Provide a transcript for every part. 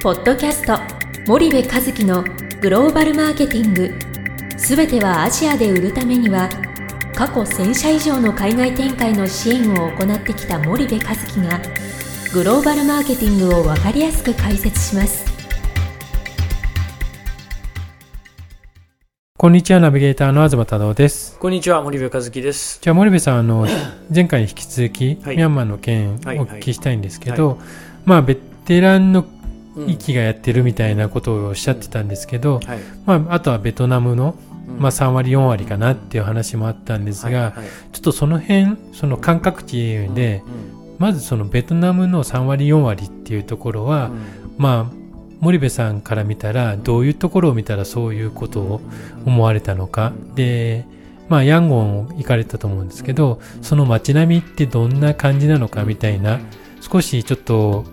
ポッドキャスト森部和樹のグローバルマーケティング。すべてはアジアで売るためには過去1000社以上の海外展開の支援を行ってきた森部和樹がグローバルマーケティングを分かりやすく解説します。こんにちは、ナビゲーターの東太郎です。こんにちは、森部和樹です。じゃあ、森部さん、あの、前回に引き続き、はい。ミャンマーの件おはい聞きしたいんですけど、まあ、ベテランのうん。域がやってるみたいなことをおっしゃってたんですけど、はい。まあ、あとはベトナムの、うん。まあ、3割、4割かなっていう話もあったんですが、ちょっとその辺、その感覚値で、うんまずそのベトナムの3割、4割っていうところは、まあ、森部さんから見たら、どういうところを見たらそういうことを思われたのか。で、まあ、ヤンゴン行かれたと思うんですけど、その街並みってどんな感じなのかみたいな、少しちょっと、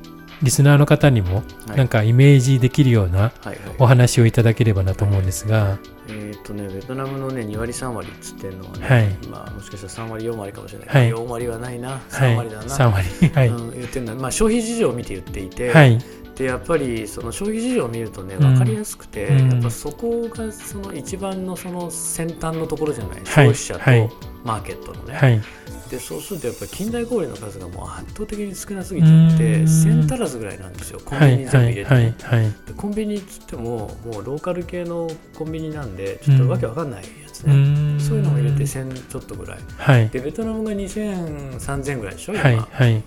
リスナーの方にも、はい。なんかイメージできるようなはいはい。お話をいただければなと思うんですが、えっとね、ベトナムのね、2割、3割っつってんのはね、はい。まあ、もしかしたら3割、4割かもしれない。はい。4割はないな、は3い、割だな。3割。はい。うん、言ってんだまあ、消費事情を見て言っていて、はい。でやっぱりその消費事情を見るとねうん。分かりやすくて、うん。やっぱそこがその一番のその先端のところじゃない、はい。消費者とはいマーケットのね、はい。でそうするとやっぱり近代小売の数がもう圧倒的に少なすぎちゃってうん1000足らずぐらいなんですよコンはい。ビニ全部はい。入れて、はい。はい。でコンビニっつってももうローカル系のコンビニなんでちょっとわけわかんないやつうね、ーんそういうのも入れて1000ちょっとぐらいはい。でベトナムが2000、3000ぐらいでしょ今、はい。はい。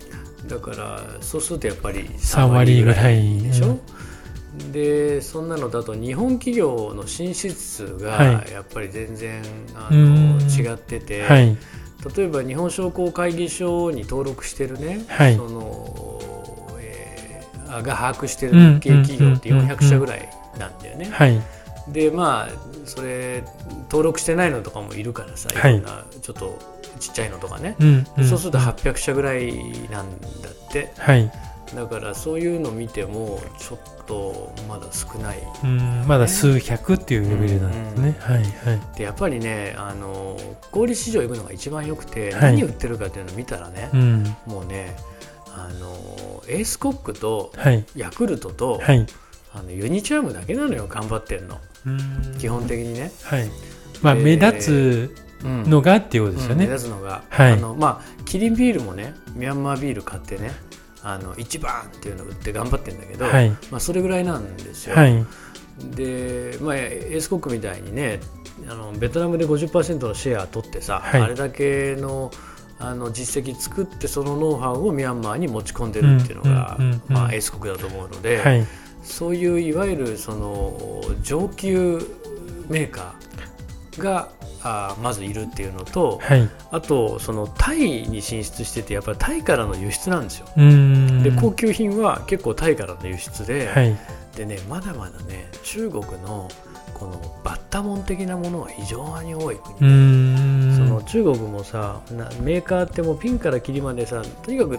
だからそうするとやっぱり3割ぐらい。でしょ、うんでそんなのだと日本企業の進出数がはいやっぱり全然あうんの違ってて、はい。例えば日本商工会議所に登録してるね、はいそのえーあが把握してるうん日系企業ってうん400社ぐらいなんだよね。はい。でまあそれ登録してないのとかもいるからさ、はいいろんなちょっとちっちゃいのとかね、うん。そうすると800社ぐらいなんだって。はい。だからそういうの見てもちょっとまだ少ないうん、まだ数百っていうレベルなんですね。はいはい。でやっぱりねあの小売市場行くのが一番よくて、はい何売ってるかっていうのを見たらねう、ん。もうねあのエースコックとはい。ヤクルトと、はい。あのユニチャームだけなのよ頑張ってんのうん基本的にね、はい。まあ、で目立うんつのがっていうことですようん目ね。立つのが、はいあのまあキリンビールもねミャンマービール買ってねあの一番っていうのを売って頑張ってんだけど、はい。まあ、それぐらいなんですよ、はい。で、まあ、エースコックみたいにねあのベトナムで50%のシェア取ってさ、はいあれだけのあの実績作ってそのノウハウをミャンマーに持ち込んでるっていうのが、うんうんうんうんまあ、エースコックだと思うので、はい。そういういわゆるその上級メーカーがあまずいるっていうのと、はい。あとそのタイに進出しててやっぱりタイからの輸出なんですよ。うん。で高級品は結構タイからの輸出で、はい。でねまだまだね中国のこのバッタモン的なものが非常に多い国うで、ん。その中国もさなメーカーってもうピンからキリまでさとにかく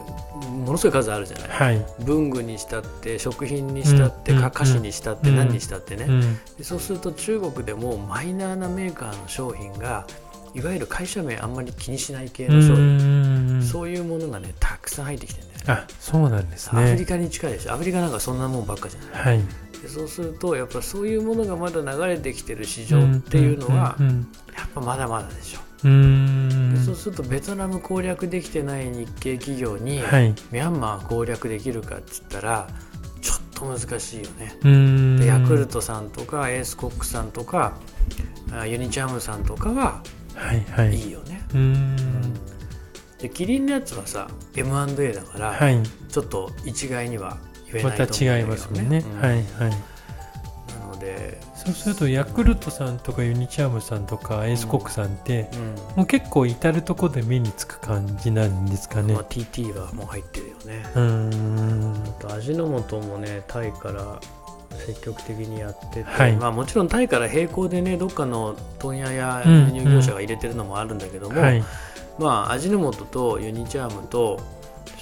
ものすごい数あるじゃない、はい。文具にしたって食品にしたって、うんか菓子にしたって、うん何にしたってね、うん。でそうすると中国でもマイナーなメーカーの商品がいわゆる会社名あんまり気にしない系の商品、うん。そういうものがねたくさん入ってきてるんだよねあ、そうなんですアフリね。カに近いでしょアフリカなんかそんなもんばっかじゃないはい。でそうするとやっぱそういうものがまだ流れてきてる市場っていうのはうん。やっぱまだまだでしょ、うん。でそうするとベトナム攻略できてない日系企業にはい。ミャンマー攻略できるかっつったらちょっと難しいよねヤクルトさんとかエースコックさんとかあユニチャームさんとかははいはいい。いよね、うん。でキリンのやつはさ M&A だから、はい。ちょっと一概には言えないと思うんだけど、ね、違いますもんね。うんはいはい。なので、そうするとヤクルトさんとかユニチャームさんとかエースコックさんって、うんもう結構至る所で目につく感じなんですかねまあ、。TT はもう入ってるよね。うーん。あと味の素もねタイから積極的にやってて、はいまあ、もちろんタイから並行でねどっかの問屋やうん輸入業者が入れてるのもあるんだけども、はい。まあ味の素とユニチャームと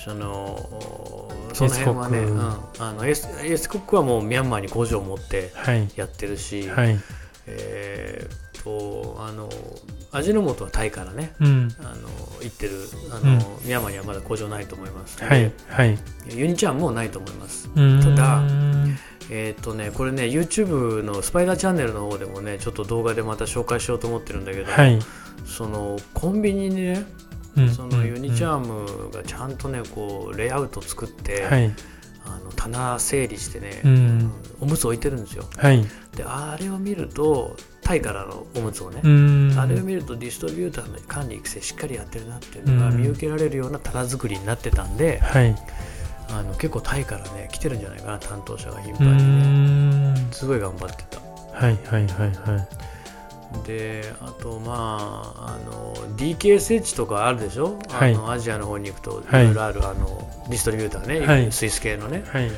そのその辺はね、エースコックうん、あのエースエースコックはもうミャンマーに工場を持ってはい。やってるし、はい。えーとあの味の素はタイからねうん。あの行ってるあの、ミャンマーにはまだ工場ないと思いますのではい。はい。ユニチャンもないと思いますうーんただえっ、とねこれね YouTube のスパイダーチャンネルの方でもねちょっと動画でまた紹介しようと思ってるんだけど、はい。そのコンビニにねうんそのユニチン。ャームがちゃんとねこうレイアウト作って、はい。あの棚整理してね、うん。おむつ置いてるんですよはい。であれを見るとタイからのおむつをね。あれを見るとディストリビューターの管理育成しっかりやってるなっていうのがうん見受けられるような棚作りになってたんで、はい。あの結構タイからね来てるんじゃないかな担当者が頻う繁にね。すごい頑張ってたはい。はい。はい。はい。であとまああの DKSH とかあるでしょ、はいあのアジアの方に行くといはいろいろある、あのディストリビューターね、はいスイス系のねはい。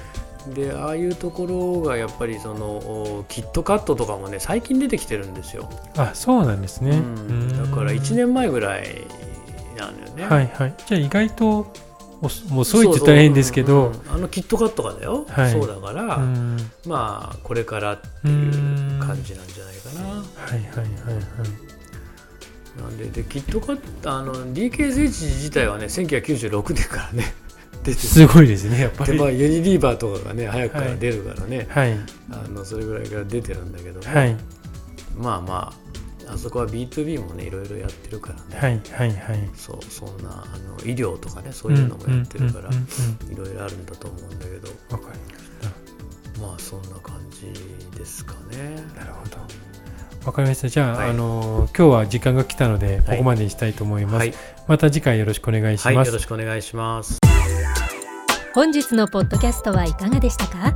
でああいうところがやっぱりそのおキットカットとかもね最近出てきてるんですよ、あ、そうなんですね。うんだから1年前ぐらいなんだよね、はい。はい。じゃあ意外と、おもう遅いって言ったら変ですけど、そうそう。うん。うんあのキットカットがだよ、はい。そうだから、うーん。まあこれからっていう感じなんじゃないかな、はいはいはいはい。なんででキットカットあの DKSH 自体はね1996年からね 出てすごいですね、やっぱり。でまあユニリーバーとかがね早くから出るからね、はい。あのそれぐらいから出てるんだけど、ねはい。まあまああそこは B2B もねいろいろやってるからね、はいはいはい。そうそんなあの医療とかねそういうのもやってるからいろいろあるんだと思うんだけどうんわかりました。まあそんな感じですかねなるほど。わかりました。じゃあ、はいあの今日は時間が来たので、ここまでにしたいと思います。はい、また次回よろしくお願いしはい、ます。よろしくお願いします本日のポッドキャストはいかがでしたか？